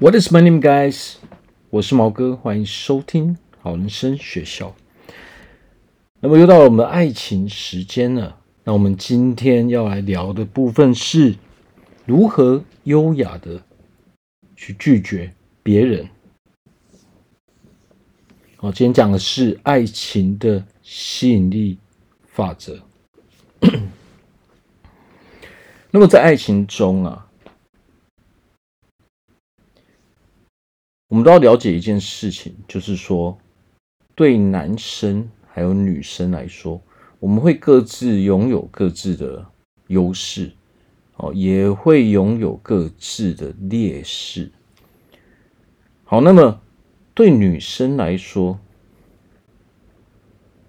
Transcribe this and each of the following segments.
What is my name, guys？我是毛哥，欢迎收听好人生学校。那么又到了我们的爱情时间了。那我们今天要来聊的部分是如何优雅的去拒绝别人。好，今天讲的是爱情的吸引力法则。那么在爱情中啊。我们都要了解一件事情，就是说，对男生还有女生来说，我们会各自拥有各自的优势，哦，也会拥有各自的劣势。好，那么对女生来说，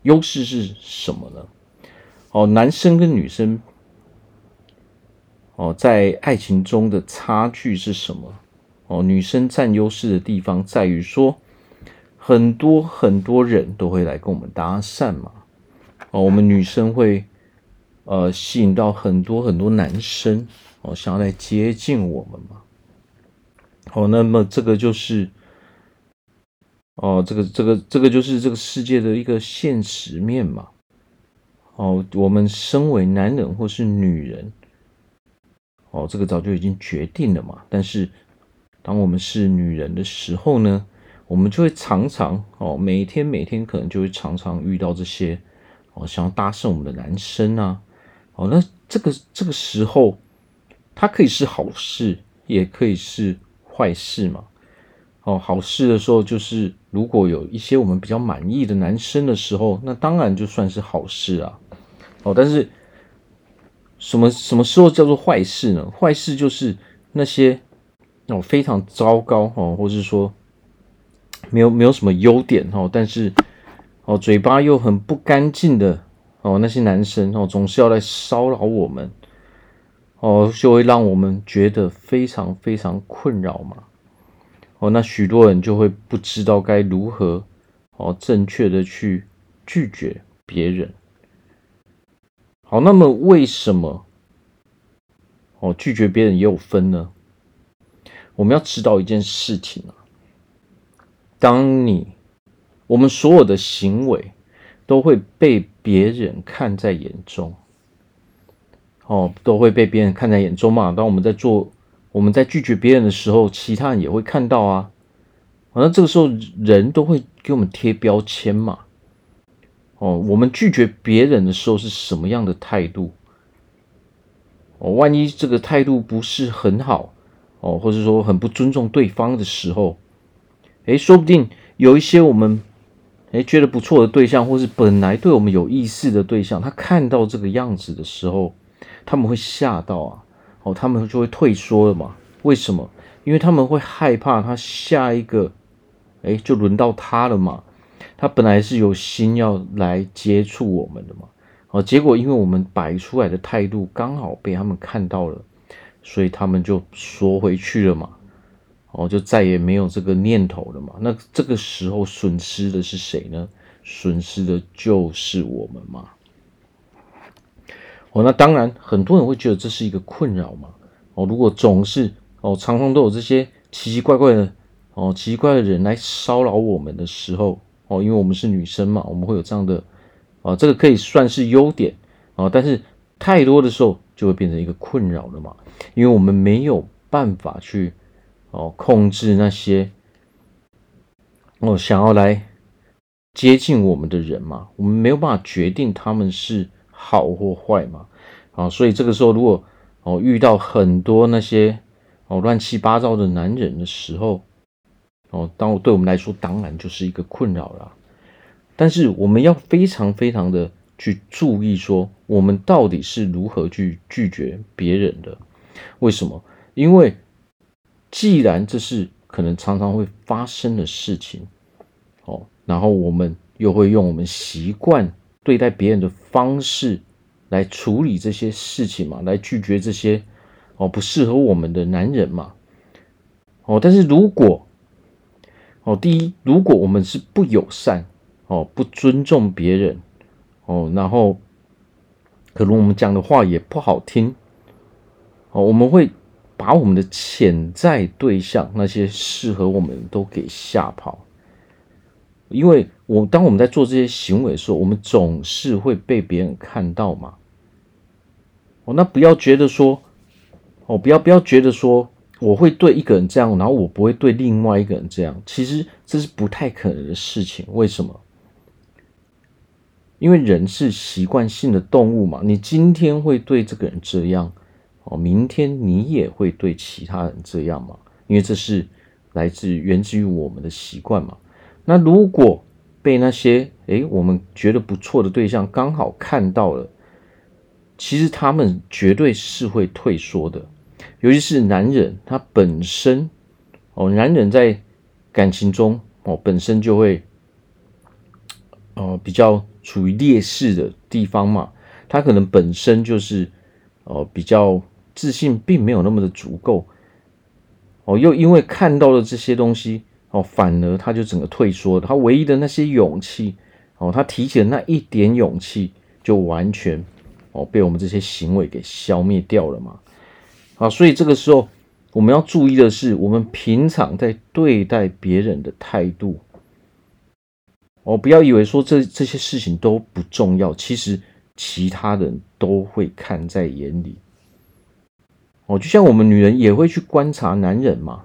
优势是什么呢？哦，男生跟女生，哦，在爱情中的差距是什么？哦，女生占优势的地方在于说，很多很多人都会来跟我们搭讪嘛。哦，我们女生会呃吸引到很多很多男生哦，想要来接近我们嘛。哦，那么这个就是哦，这个这个这个就是这个世界的一个现实面嘛。哦，我们身为男人或是女人，哦，这个早就已经决定了嘛，但是。当我们是女人的时候呢，我们就会常常哦，每天每天可能就会常常遇到这些哦，想要搭讪我们的男生啊，哦，那这个这个时候，它可以是好事，也可以是坏事嘛。哦，好事的时候就是如果有一些我们比较满意的男生的时候，那当然就算是好事啊。哦，但是什么什么时候叫做坏事呢？坏事就是那些。那种，非常糟糕哦，或是说没有没有什么优点哦，但是哦，嘴巴又很不干净的哦，那些男生哦，总是要来骚扰我们哦，就会让我们觉得非常非常困扰嘛。哦，那许多人就会不知道该如何哦，正确的去拒绝别人。好，那么为什么哦，拒绝别人也有分呢？我们要知道一件事情啊，当你我们所有的行为都会被别人看在眼中，哦，都会被别人看在眼中嘛。当我们在做我们在拒绝别人的时候，其他人也会看到啊。那这个时候人都会给我们贴标签嘛。哦，我们拒绝别人的时候是什么样的态度？哦，万一这个态度不是很好。哦，或者说很不尊重对方的时候，诶，说不定有一些我们诶觉得不错的对象，或是本来对我们有意思的对象，他看到这个样子的时候，他们会吓到啊，哦，他们就会退缩了嘛。为什么？因为他们会害怕他下一个，诶，就轮到他了嘛。他本来是有心要来接触我们的嘛，哦，结果因为我们摆出来的态度刚好被他们看到了。所以他们就缩回去了嘛，哦，就再也没有这个念头了嘛。那这个时候损失的是谁呢？损失的就是我们嘛。哦，那当然很多人会觉得这是一个困扰嘛。哦，如果总是哦常常都有这些奇奇怪怪的哦奇怪的人来骚扰我们的时候，哦，因为我们是女生嘛，我们会有这样的啊，这个可以算是优点啊，但是太多的时候。就会变成一个困扰了嘛，因为我们没有办法去哦控制那些哦想要来接近我们的人嘛，我们没有办法决定他们是好或坏嘛，啊，所以这个时候如果哦遇到很多那些哦乱七八糟的男人的时候，哦，当对我们来说当然就是一个困扰了，但是我们要非常非常的。去注意说，我们到底是如何去拒绝别人的？为什么？因为既然这是可能常常会发生的事情，哦，然后我们又会用我们习惯对待别人的方式来处理这些事情嘛，来拒绝这些哦不适合我们的男人嘛，哦，但是如果哦，第一，如果我们是不友善哦，不尊重别人。哦，然后可能我们讲的话也不好听，哦，我们会把我们的潜在对象那些适合我们都给吓跑。因为我当我们在做这些行为的时候，我们总是会被别人看到嘛。哦，那不要觉得说，哦，不要不要觉得说，我会对一个人这样，然后我不会对另外一个人这样。其实这是不太可能的事情。为什么？因为人是习惯性的动物嘛。你今天会对这个人这样，哦，明天你也会对其他人这样嘛。因为这是来自源自于我们的习惯嘛。那如果被那些诶我们觉得不错的对象刚好看到了，其实他们绝对是会退缩的，尤其是男人，他本身哦，男人在感情中哦本身就会哦比较处于劣势的地方嘛，他可能本身就是哦比较自信并没有那么的足够哦，又因为看到了这些东西。哦，反而他就整个退缩了，他唯一的那些勇气，哦，他提起的那一点勇气，就完全哦被我们这些行为给消灭掉了嘛。啊，所以这个时候我们要注意的是，我们平常在对待别人的态度，哦，不要以为说这这些事情都不重要，其实其他人都会看在眼里。哦，就像我们女人也会去观察男人嘛。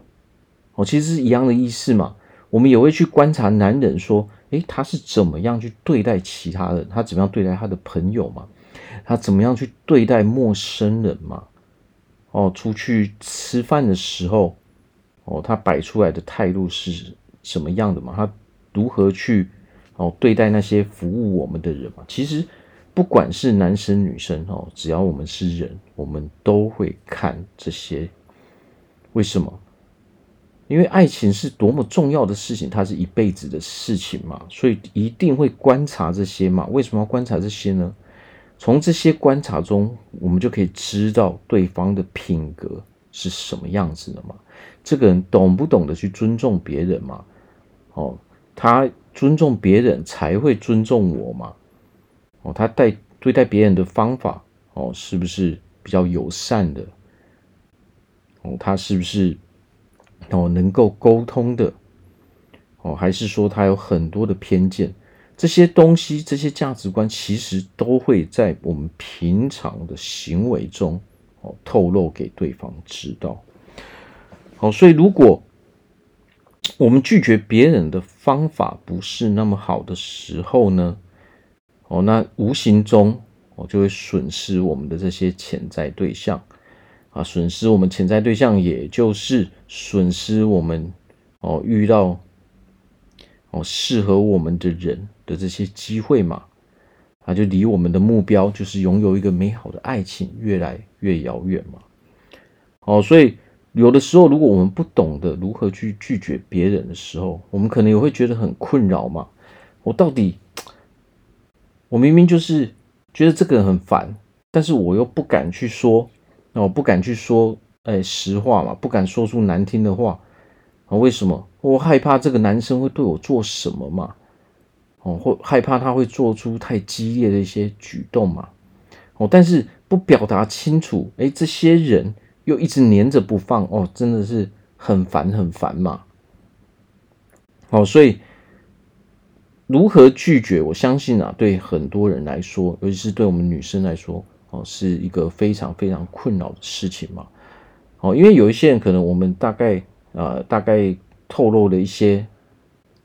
哦，其实是一样的意思嘛。我们也会去观察男人，说，诶，他是怎么样去对待其他人？他怎么样对待他的朋友嘛？他怎么样去对待陌生人嘛？哦，出去吃饭的时候，哦，他摆出来的态度是什么样的嘛？他如何去哦对待那些服务我们的人嘛？其实不管是男生女生哦，只要我们是人，我们都会看这些。为什么？因为爱情是多么重要的事情，它是一辈子的事情嘛，所以一定会观察这些嘛。为什么要观察这些呢？从这些观察中，我们就可以知道对方的品格是什么样子的嘛。这个人懂不懂得去尊重别人嘛？哦，他尊重别人才会尊重我嘛。哦，他带对待别人的方法哦，是不是比较友善的？哦，他是不是？哦，能够沟通的，哦，还是说他有很多的偏见？这些东西，这些价值观，其实都会在我们平常的行为中，哦，透露给对方知道。好，所以如果我们拒绝别人的方法不是那么好的时候呢，哦，那无形中，哦，就会损失我们的这些潜在对象。啊，损失我们潜在对象，也就是损失我们哦遇到哦适合我们的人的这些机会嘛，啊，就离我们的目标就是拥有一个美好的爱情越来越遥远嘛。哦，所以有的时候，如果我们不懂得如何去拒绝别人的时候，我们可能也会觉得很困扰嘛。我到底，我明明就是觉得这个人很烦，但是我又不敢去说。那我不敢去说，哎，实话嘛，不敢说出难听的话啊？为什么？我害怕这个男生会对我做什么嘛？哦，或害怕他会做出太激烈的一些举动嘛？哦，但是不表达清楚，哎，这些人又一直黏着不放，哦，真的是很烦很烦嘛。哦，所以如何拒绝？我相信啊，对很多人来说，尤其是对我们女生来说。哦，是一个非常非常困扰的事情嘛。哦，因为有一些人可能我们大概呃大概透露了一些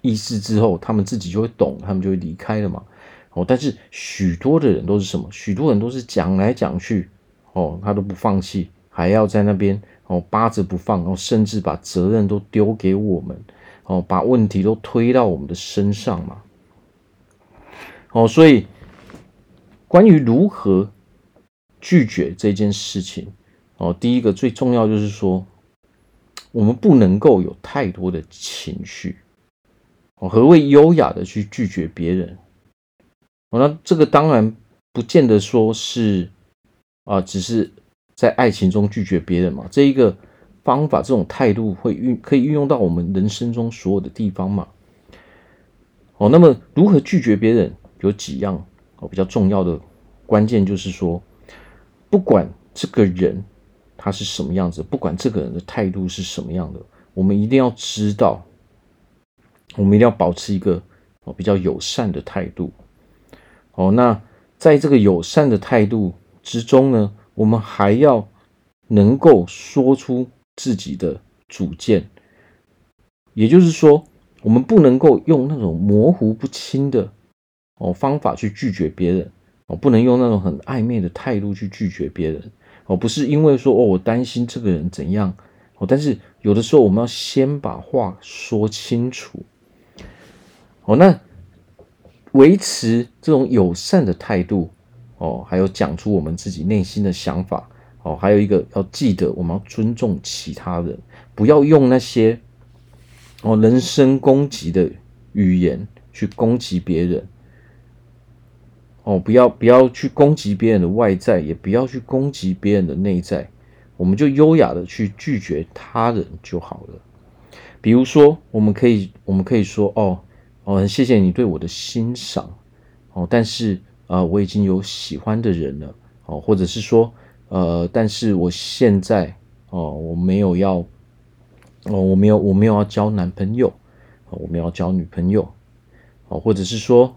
意思之后，他们自己就会懂，他们就会离开了嘛。哦，但是许多的人都是什么？许多人都是讲来讲去，哦，他都不放弃，还要在那边哦扒着不放，然后甚至把责任都丢给我们，哦，把问题都推到我们的身上嘛。哦，所以关于如何。拒绝这件事情哦，第一个最重要就是说，我们不能够有太多的情绪哦。何谓优雅的去拒绝别人？哦，那这个当然不见得说是啊，只是在爱情中拒绝别人嘛。这一个方法，这种态度会运可以运用到我们人生中所有的地方嘛。哦，那么如何拒绝别人？有几样哦比较重要的关键，就是说。不管这个人他是什么样子，不管这个人的态度是什么样的，我们一定要知道，我们一定要保持一个哦比较友善的态度。哦，那在这个友善的态度之中呢，我们还要能够说出自己的主见，也就是说，我们不能够用那种模糊不清的哦方法去拒绝别人。哦，不能用那种很暧昧的态度去拒绝别人。哦，不是因为说哦，我担心这个人怎样。哦，但是有的时候我们要先把话说清楚。哦，那维持这种友善的态度。哦，还有讲出我们自己内心的想法。哦，还有一个要记得，我们要尊重其他人，不要用那些哦人身攻击的语言去攻击别人。哦，不要不要去攻击别人的外在，也不要去攻击别人的内在，我们就优雅的去拒绝他人就好了。比如说，我们可以我们可以说，哦哦，谢谢你对我的欣赏，哦，但是啊、呃，我已经有喜欢的人了，哦，或者是说，呃，但是我现在哦，我没有要，哦，我没有我没有要交男朋友，哦，我没有要交女朋友，哦，或者是说。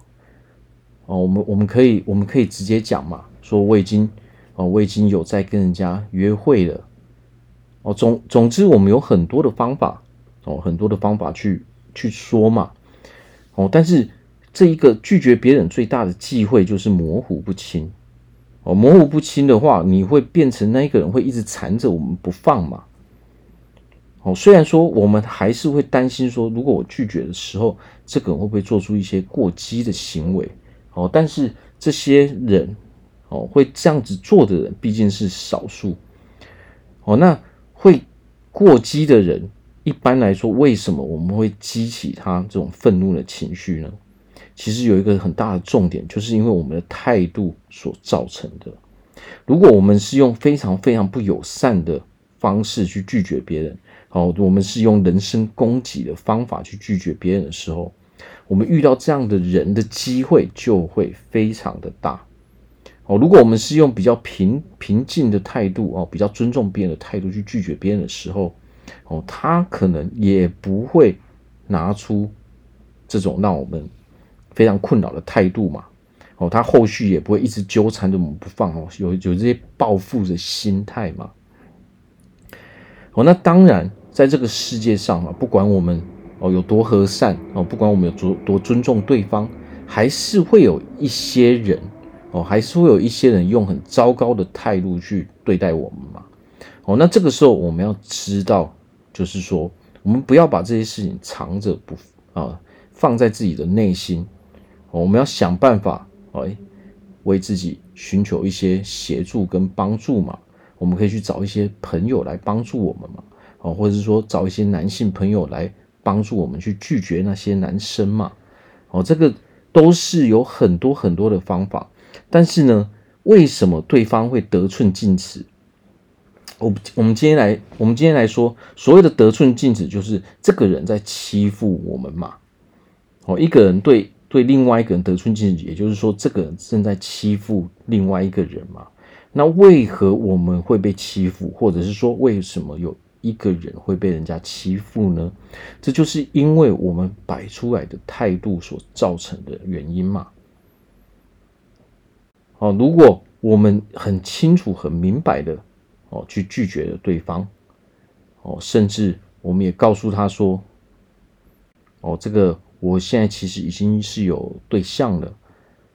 哦，我们我们可以我们可以直接讲嘛，说我已经哦，我已经有在跟人家约会了。哦，总总之我们有很多的方法哦，很多的方法去去说嘛。哦，但是这一个拒绝别人最大的忌讳就是模糊不清。哦，模糊不清的话，你会变成那一个人会一直缠着我们不放嘛。哦，虽然说我们还是会担心说，如果我拒绝的时候，这个人会不会做出一些过激的行为？哦，但是这些人哦，会这样子做的人毕竟是少数。哦，那会过激的人，一般来说，为什么我们会激起他这种愤怒的情绪呢？其实有一个很大的重点，就是因为我们的态度所造成的。如果我们是用非常非常不友善的方式去拒绝别人，哦，我们是用人身攻击的方法去拒绝别人的时候。我们遇到这样的人的机会就会非常的大哦。如果我们是用比较平平静的态度哦，比较尊重别人的态度去拒绝别人的时候哦，他可能也不会拿出这种让我们非常困扰的态度嘛。哦，他后续也不会一直纠缠着我们不放哦，有有这些报复的心态嘛。哦，那当然，在这个世界上啊，不管我们。哦，有多和善哦，不管我们有多多尊重对方，还是会有一些人哦，还是会有一些人用很糟糕的态度去对待我们嘛。哦，那这个时候我们要知道，就是说，我们不要把这些事情藏着不啊，放在自己的内心。我们要想办法，哎，为自己寻求一些协助跟帮助嘛。我们可以去找一些朋友来帮助我们嘛。哦，或者是说找一些男性朋友来。帮助我们去拒绝那些男生嘛，哦，这个都是有很多很多的方法，但是呢，为什么对方会得寸进尺？我我们今天来，我们今天来说，所谓的得寸进尺，就是这个人在欺负我们嘛。哦，一个人对对另外一个人得寸进尺，也就是说，这个人正在欺负另外一个人嘛。那为何我们会被欺负，或者是说，为什么有？一个人会被人家欺负呢？这就是因为我们摆出来的态度所造成的原因嘛。哦，如果我们很清楚、很明白的哦去拒绝了对方，哦，甚至我们也告诉他说，哦，这个我现在其实已经是有对象了，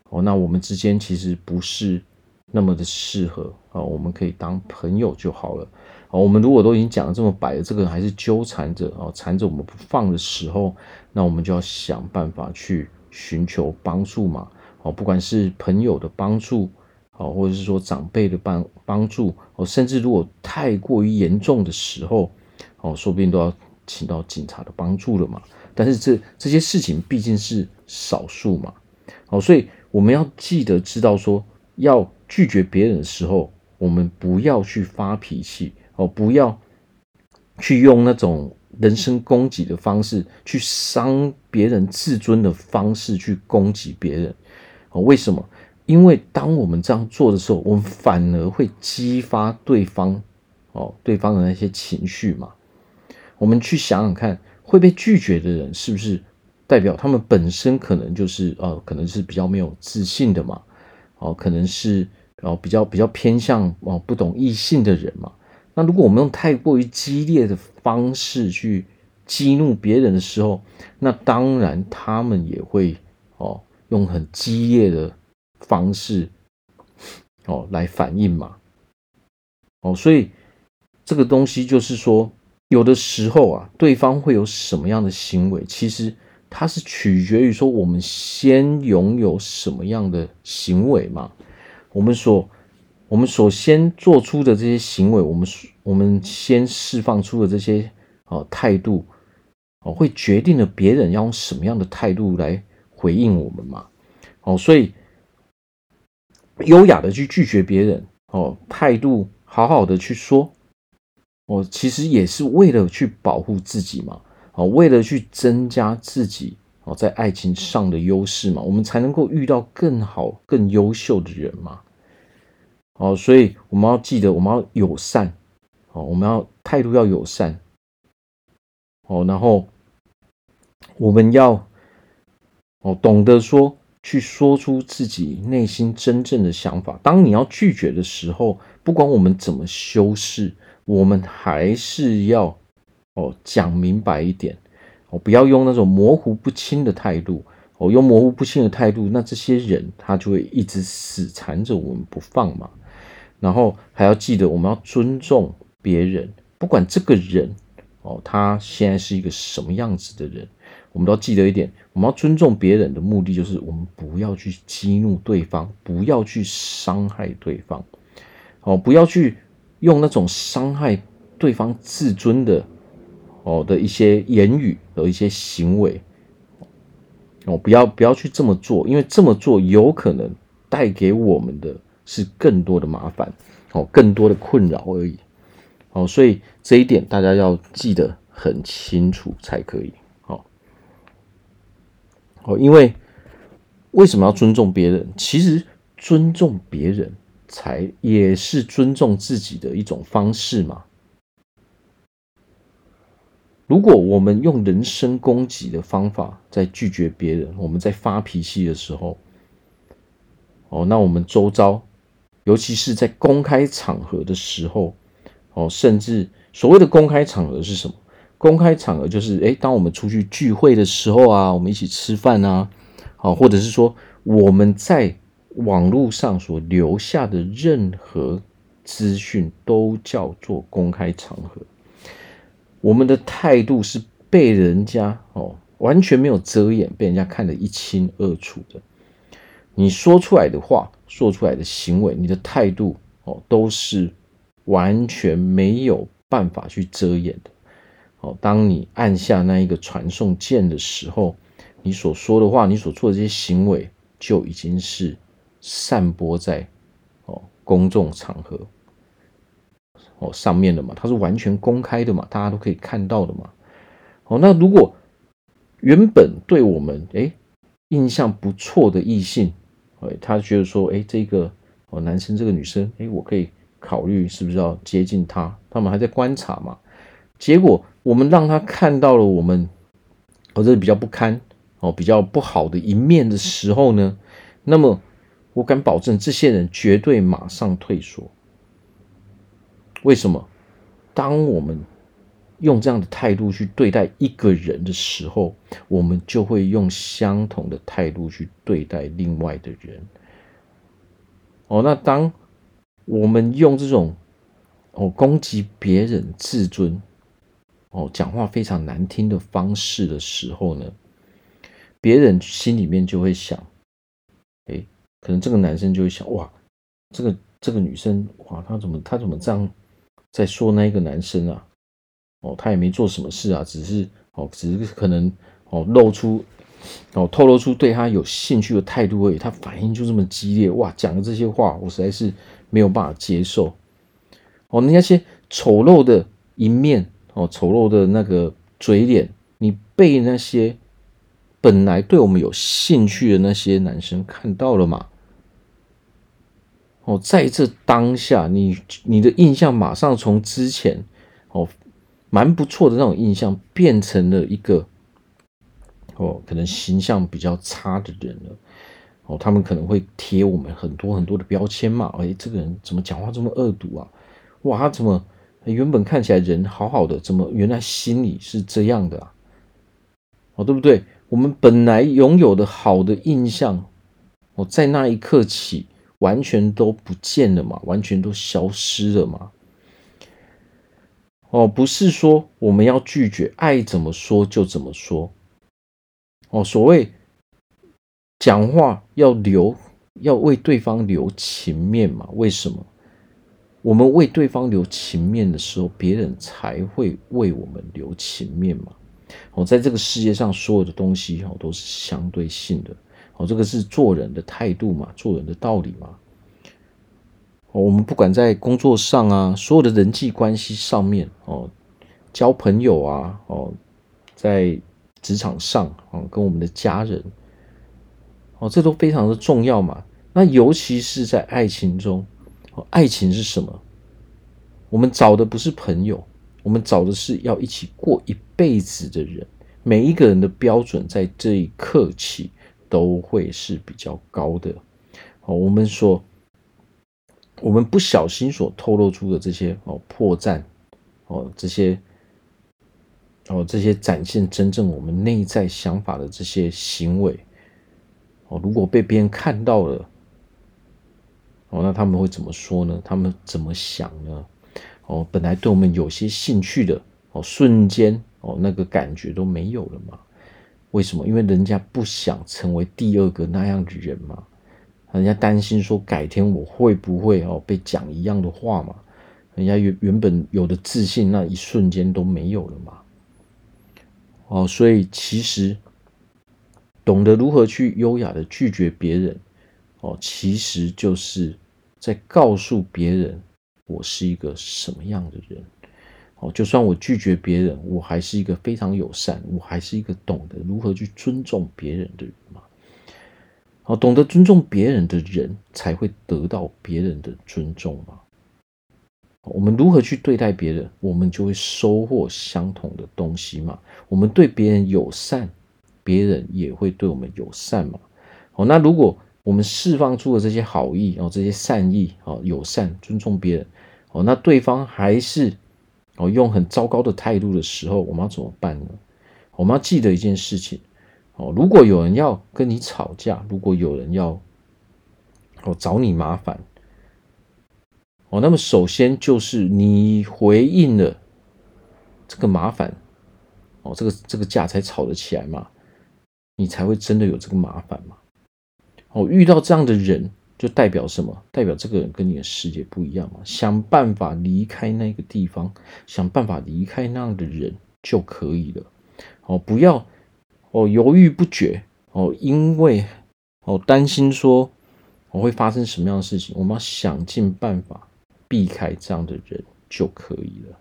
哦，那我们之间其实不是那么的适合啊，我们可以当朋友就好了。哦，我们如果都已经讲得这么白了，这个人还是纠缠着哦，缠着我们不放的时候，那我们就要想办法去寻求帮助嘛。哦，不管是朋友的帮助，哦，或者是说长辈的帮帮助，哦，甚至如果太过于严重的时候，哦，说不定都要请到警察的帮助了嘛。但是这这些事情毕竟是少数嘛。哦，所以我们要记得知道说，要拒绝别人的时候，我们不要去发脾气。哦，不要去用那种人身攻击的方式，去伤别人自尊的方式去攻击别人。哦，为什么？因为当我们这样做的时候，我们反而会激发对方哦对方的那些情绪嘛。我们去想想看，会被拒绝的人是不是代表他们本身可能就是呃，可能是比较没有自信的嘛？哦，可能是哦比较比较偏向哦不懂异性的人嘛？那如果我们用太过于激烈的方式去激怒别人的时候，那当然他们也会哦用很激烈的方式哦来反应嘛。哦，所以这个东西就是说。有的时候啊，对方会有什么样的行为，其实它是取决于说我们先拥有什么样的行为嘛。我们所我们首先做出的这些行为，我们我们先释放出的这些哦态度哦，会决定了别人要用什么样的态度来回应我们嘛。哦，所以优雅的去拒绝别人哦，态度好好的去说。我，其实也是为了去保护自己嘛，哦，为了去增加自己哦在爱情上的优势嘛，我们才能够遇到更好、更优秀的人嘛。哦，所以我们要记得，我们要友善，哦，我们要态度要友善，哦，然后我们要哦懂得说去说出自己内心真正的想法。当你要拒绝的时候，不管我们怎么修饰。我们还是要哦讲明白一点哦，不要用那种模糊不清的态度哦，用模糊不清的态度，那这些人他就会一直死缠着我们不放嘛。然后还要记得，我们要尊重别人，不管这个人哦，他现在是一个什么样子的人，我们都要记得一点，我们要尊重别人的目的就是我们不要去激怒对方，不要去伤害对方，哦，不要去。用那种伤害对方自尊的哦的一些言语和一些行为哦，不要不要去这么做，因为这么做有可能带给我们的是更多的麻烦哦，更多的困扰而已哦，所以这一点大家要记得很清楚才可以哦哦，因为为什么要尊重别人？其实尊重别人。才也是尊重自己的一种方式嘛。如果我们用人身攻击的方法在拒绝别人，我们在发脾气的时候，哦，那我们周遭，尤其是在公开场合的时候，哦，甚至所谓的公开场合是什么？公开场合就是，诶，当我们出去聚会的时候啊，我们一起吃饭啊，好，或者是说我们在。网络上所留下的任何资讯都叫做公开场合，我们的态度是被人家哦完全没有遮掩，被人家看得一清二楚的。你说出来的话，说出来的行为，你的态度哦都是完全没有办法去遮掩的。哦，当你按下那一个传送键的时候，你所说的话，你所做的这些行为就已经是。散播在哦公众场合哦上面的嘛，它是完全公开的嘛，大家都可以看到的嘛。哦，那如果原本对我们诶印象不错的异性，哎，他觉得说，诶这个哦男生这个女生，诶我可以考虑是不是要接近他？他们还在观察嘛。结果我们让他看到了我们或者比较不堪哦比较不好的一面的时候呢，那么。我敢保证，这些人绝对马上退缩。为什么？当我们用这样的态度去对待一个人的时候，我们就会用相同的态度去对待另外的人。哦，那当我们用这种哦攻击别人自尊、哦讲话非常难听的方式的时候呢，别人心里面就会想：可能这个男生就会想：哇，这个这个女生，哇，她怎么她怎么这样在说那一个男生啊？哦，他也没做什么事啊，只是哦，只是可能哦露出哦透露出对他有兴趣的态度而已。他反应就这么激烈，哇，讲的这些话我实在是没有办法接受。哦，那些丑陋的一面，哦，丑陋的那个嘴脸，你被那些。本来对我们有兴趣的那些男生看到了吗？哦，在这当下，你你的印象马上从之前哦蛮不错的那种印象，变成了一个哦可能形象比较差的人了。哦，他们可能会贴我们很多很多的标签嘛。哎，这个人怎么讲话这么恶毒啊？哇，他怎么原本看起来人好好的，怎么原来心里是这样的啊？哦，对不对？我们本来拥有的好的印象，哦，在那一刻起完全都不见了嘛，完全都消失了嘛。哦，不是说我们要拒绝，爱怎么说就怎么说。哦，所谓讲话要留，要为对方留情面嘛。为什么？我们为对方留情面的时候，别人才会为我们留情面嘛。哦，在这个世界上，所有的东西哦都是相对性的。哦，这个是做人的态度嘛，做人的道理嘛。哦，我们不管在工作上啊，所有的人际关系上面哦，交朋友啊，哦，在职场上啊，跟我们的家人，哦，这都非常的重要嘛。那尤其是在爱情中，哦，爱情是什么？我们找的不是朋友。我们找的是要一起过一辈子的人，每一个人的标准在这一刻起都会是比较高的。哦，我们说，我们不小心所透露出的这些哦破绽，哦这些，哦这些展现真正我们内在想法的这些行为，哦如果被别人看到了，哦那他们会怎么说呢？他们怎么想呢？哦，本来对我们有些兴趣的哦，瞬间哦，那个感觉都没有了嘛？为什么？因为人家不想成为第二个那样的人嘛，人家担心说改天我会不会哦被讲一样的话嘛？人家原原本有的自信，那一瞬间都没有了嘛？哦，所以其实懂得如何去优雅的拒绝别人，哦，其实就是在告诉别人。我是一个什么样的人？哦，就算我拒绝别人，我还是一个非常友善，我还是一个懂得如何去尊重别人的人嘛。哦，懂得尊重别人的人，才会得到别人的尊重嘛。我们如何去对待别人，我们就会收获相同的东西嘛。我们对别人友善，别人也会对我们友善嘛。哦，那如果我们释放出的这些好意哦，这些善意哦，友善、尊重别人哦，那对方还是哦用很糟糕的态度的时候，我们要怎么办呢？我们要记得一件事情哦，如果有人要跟你吵架，如果有人要哦找你麻烦哦，那么首先就是你回应了这个麻烦哦，这个这个架才吵得起来嘛，你才会真的有这个麻烦嘛。哦，遇到这样的人，就代表什么？代表这个人跟你的世界不一样嘛。想办法离开那个地方，想办法离开那样的人就可以了。哦，不要哦犹豫不决哦，因为哦担心说我会发生什么样的事情，我们要想尽办法避开这样的人就可以了。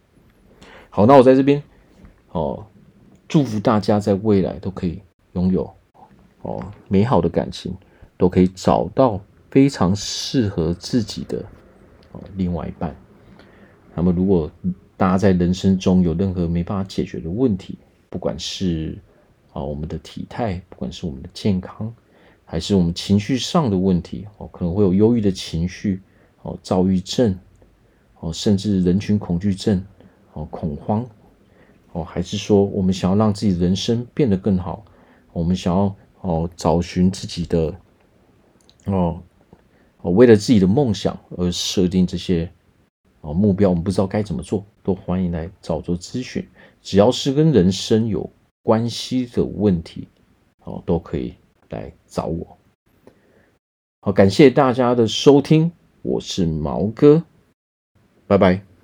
好，那我在这边哦，祝福大家在未来都可以拥有哦美好的感情。都可以找到非常适合自己的另外一半。那么，如果大家在人生中有任何没办法解决的问题，不管是啊我们的体态，不管是我们的健康，还是我们情绪上的问题，哦，可能会有忧郁的情绪，哦，躁郁症，哦，甚至人群恐惧症，哦，恐慌，哦，还是说我们想要让自己人生变得更好，我们想要哦找寻自己的。哦，哦，为了自己的梦想而设定这些哦目标，我们不知道该怎么做，都欢迎来找做咨询。只要是跟人生有关系的问题，哦，都可以来找我。好，感谢大家的收听，我是毛哥，拜拜。